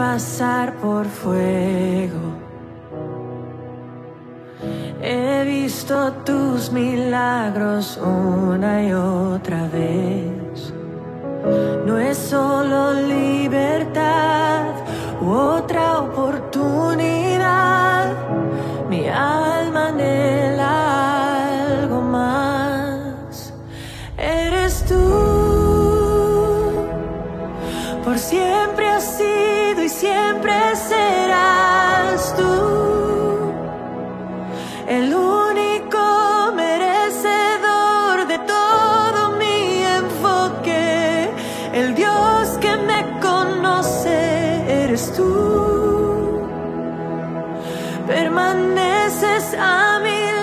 Pasar por fuego. He visto tus milagros una y otra vez. No es solo libertad u otra oportunidad. Mi alma anhela algo más. Eres tú. Por siempre tú. Permaneces a mi lado,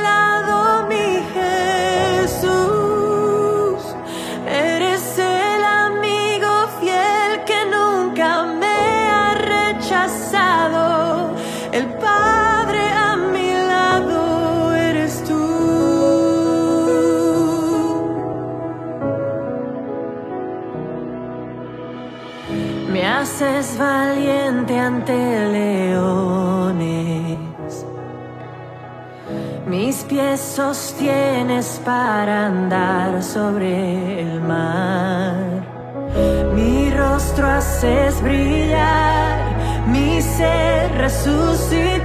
Me haces valiente ante leones. Mis pies sostienes para andar sobre el mar. Mi rostro haces brillar, mi ser resucitar.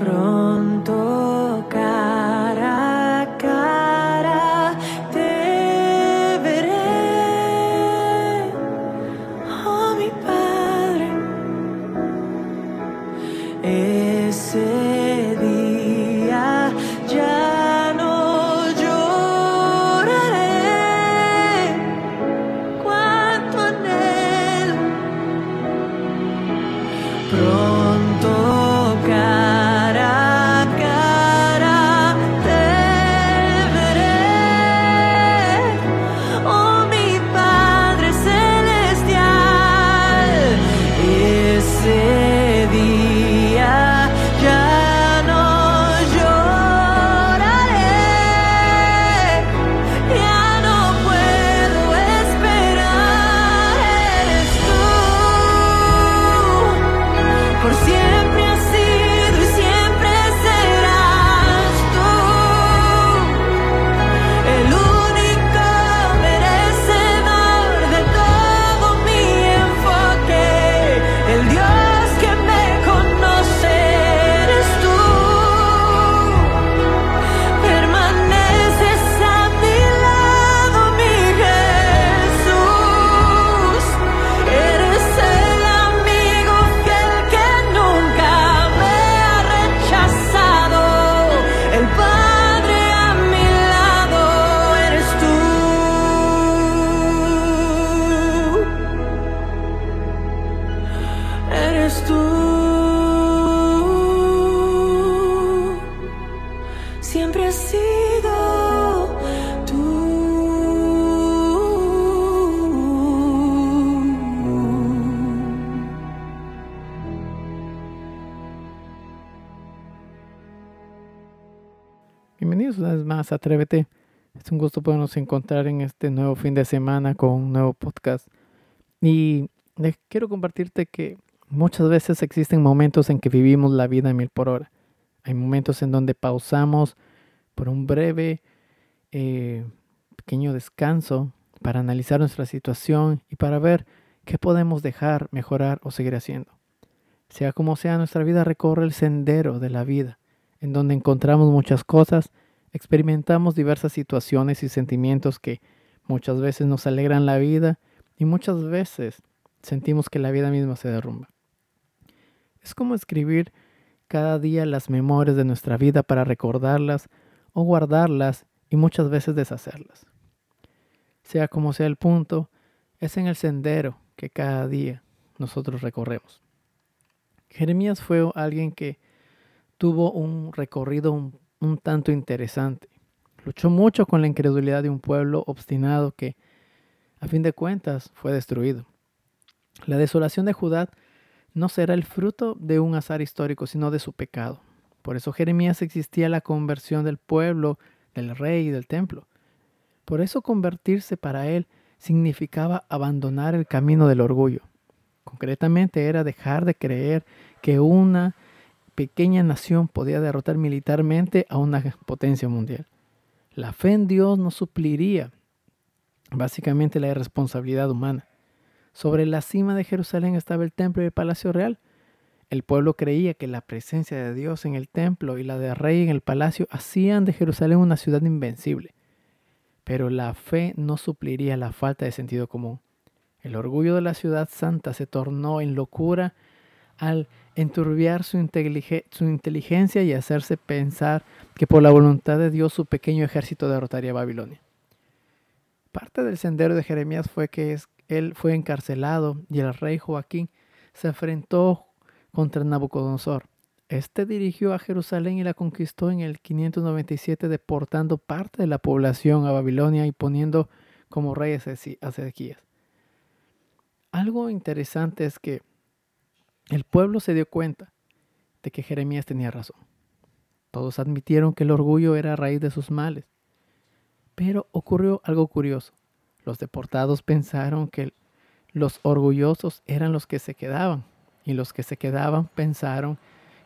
Pronto siempre has sido tú. Bienvenidos una vez más a Atrévete. Es un gusto podernos encontrar en este nuevo fin de semana con un nuevo podcast. Y les quiero compartirte que muchas veces existen momentos en que vivimos la vida a mil por hora hay momentos en donde pausamos por un breve, eh, pequeño descanso para analizar nuestra situación y para ver qué podemos dejar, mejorar o seguir haciendo. Sea como sea, nuestra vida recorre el sendero de la vida, en donde encontramos muchas cosas, experimentamos diversas situaciones y sentimientos que muchas veces nos alegran la vida y muchas veces sentimos que la vida misma se derrumba. Es como escribir cada día las memorias de nuestra vida para recordarlas o guardarlas y muchas veces deshacerlas. Sea como sea el punto, es en el sendero que cada día nosotros recorremos. Jeremías fue alguien que tuvo un recorrido un, tanto interesante. Luchó mucho con la incredulidad de un pueblo obstinado que, a fin de cuentas, fue destruido. La desolación de Judá no será el fruto de un azar histórico, sino de su pecado. Por eso Jeremías existía la conversión del pueblo, del rey y del templo. Por eso convertirse para él significaba abandonar el camino del orgullo. Concretamente era dejar de creer que una pequeña nación podía derrotar militarmente a una potencia mundial. La fe en Dios no supliría básicamente la irresponsabilidad humana. Sobre la cima de Jerusalén estaba el templo y el palacio real. El pueblo creía que la presencia de Dios en el templo y la de rey en el palacio hacían de Jerusalén una ciudad invencible pero la fe no supliría la falta de sentido común. El orgullo de la ciudad santa se tornó en locura al enturbiar su, inteligencia y hacerse pensar que por la voluntad de Dios su pequeño ejército derrotaría a Babilonia. Parte del sendero de Jeremías fue que él fue encarcelado y el rey Joaquín se enfrentó contra Nabucodonosor, este dirigió a Jerusalén y la conquistó en el 597 deportando parte de la población a Babilonia y poniendo como rey a Ezequías. Algo interesante es que el pueblo se dio cuenta de que Jeremías tenía razón. Todos admitieron que el orgullo era raíz de sus males. Pero ocurrió algo curioso. Los deportados pensaron que los orgullosos eran los que se quedaban y los que se quedaban pensaron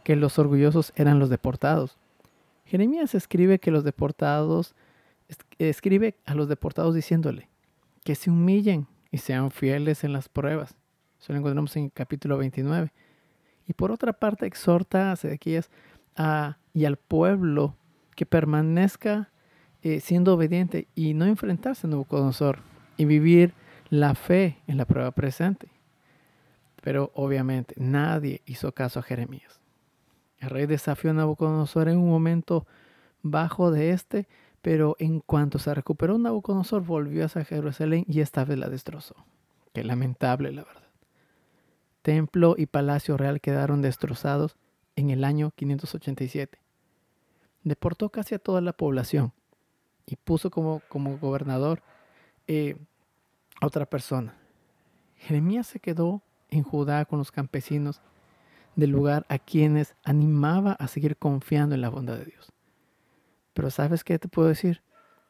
que los orgullosos eran los deportados. Jeremías escribe que los deportados, escribe a los deportados diciéndole que se humillen y sean fieles en las pruebas. Eso lo encontramos en el capítulo 29. Y por otra parte exhorta a Sedequías y al pueblo que permanezca eh, siendo obediente y no enfrentarse a Nabucodonosor y vivir la fe en la prueba presente. Pero obviamente nadie hizo caso a Jeremías. El rey desafió a Nabucodonosor en un momento bajo de este, pero en cuanto se recuperó Nabucodonosor volvió hacia Jerusalén y esta vez la destrozó. Qué lamentable, la verdad. Templo y palacio real quedaron destrozados en el año 587. Deportó casi a toda la población y puso como, como gobernador eh, a otra persona. Jeremías se quedó en Judá con los campesinos del lugar a quienes animaba a seguir confiando en la bondad de Dios. Pero ¿sabes qué te puedo decir?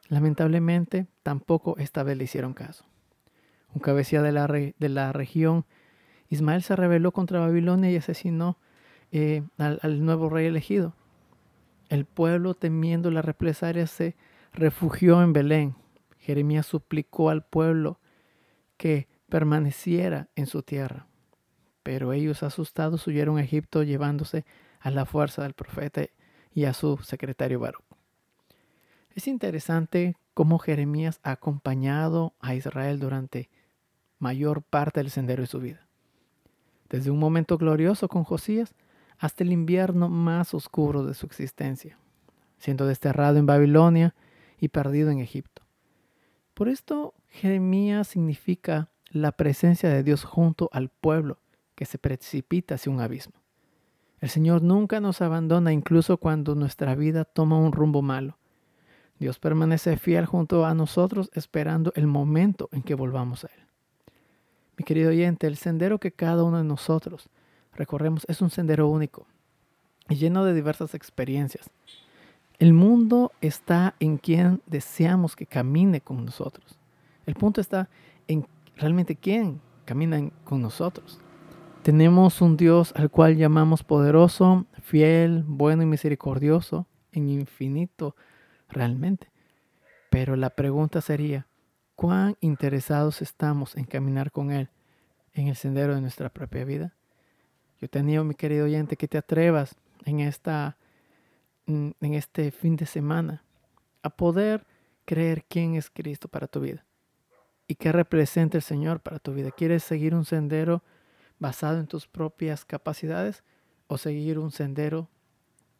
Lamentablemente tampoco esta vez le hicieron caso. Un cabecilla de la, de la región, Ismael se rebeló contra Babilonia y asesinó eh, al, nuevo rey elegido. El pueblo, temiendo la represalia, se refugió en Belén. Jeremías suplicó al pueblo que permaneciera en su tierra. Pero ellos asustados huyeron a Egipto llevándose a la fuerza del profeta y a su secretario Baruch. Es interesante cómo Jeremías ha acompañado a Israel durante mayor parte del sendero de su vida. Desde un momento glorioso con Josías hasta el invierno más oscuro de su existencia, siendo desterrado en Babilonia y perdido en Egipto. Por esto, Jeremías significa la presencia de Dios junto al pueblo que se precipita hacia un abismo. El Señor nunca nos abandona incluso cuando nuestra vida toma un rumbo malo. Dios permanece fiel junto a nosotros esperando el momento en que volvamos a Él. Mi querido oyente, el sendero que cada uno de nosotros recorremos es un sendero único y lleno de diversas experiencias. El mundo está en quien deseamos que camine con nosotros. El punto está en realmente quién camina con nosotros. Tenemos un Dios al cual llamamos poderoso, fiel, bueno y misericordioso, en infinito realmente. Pero la pregunta sería, ¿cuán interesados estamos en caminar con Él en el sendero de nuestra propia vida? Yo te animo, mi querido oyente, que te atrevas en esta en este fin de semana a poder creer quién es Cristo para tu vida y qué representa el Señor para tu vida. ¿Quieres seguir un sendero basado en tus propias capacidades o seguir un sendero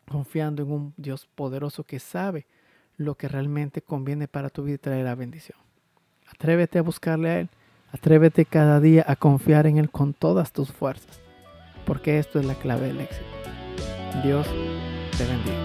confiando en un Dios poderoso que sabe lo que realmente conviene para tu vida y traerá bendición? Atrévete a buscarle a Él. Atrévete cada día a confiar en Él con todas tus fuerzas, porque esto es la clave del éxito. Dios te bendiga.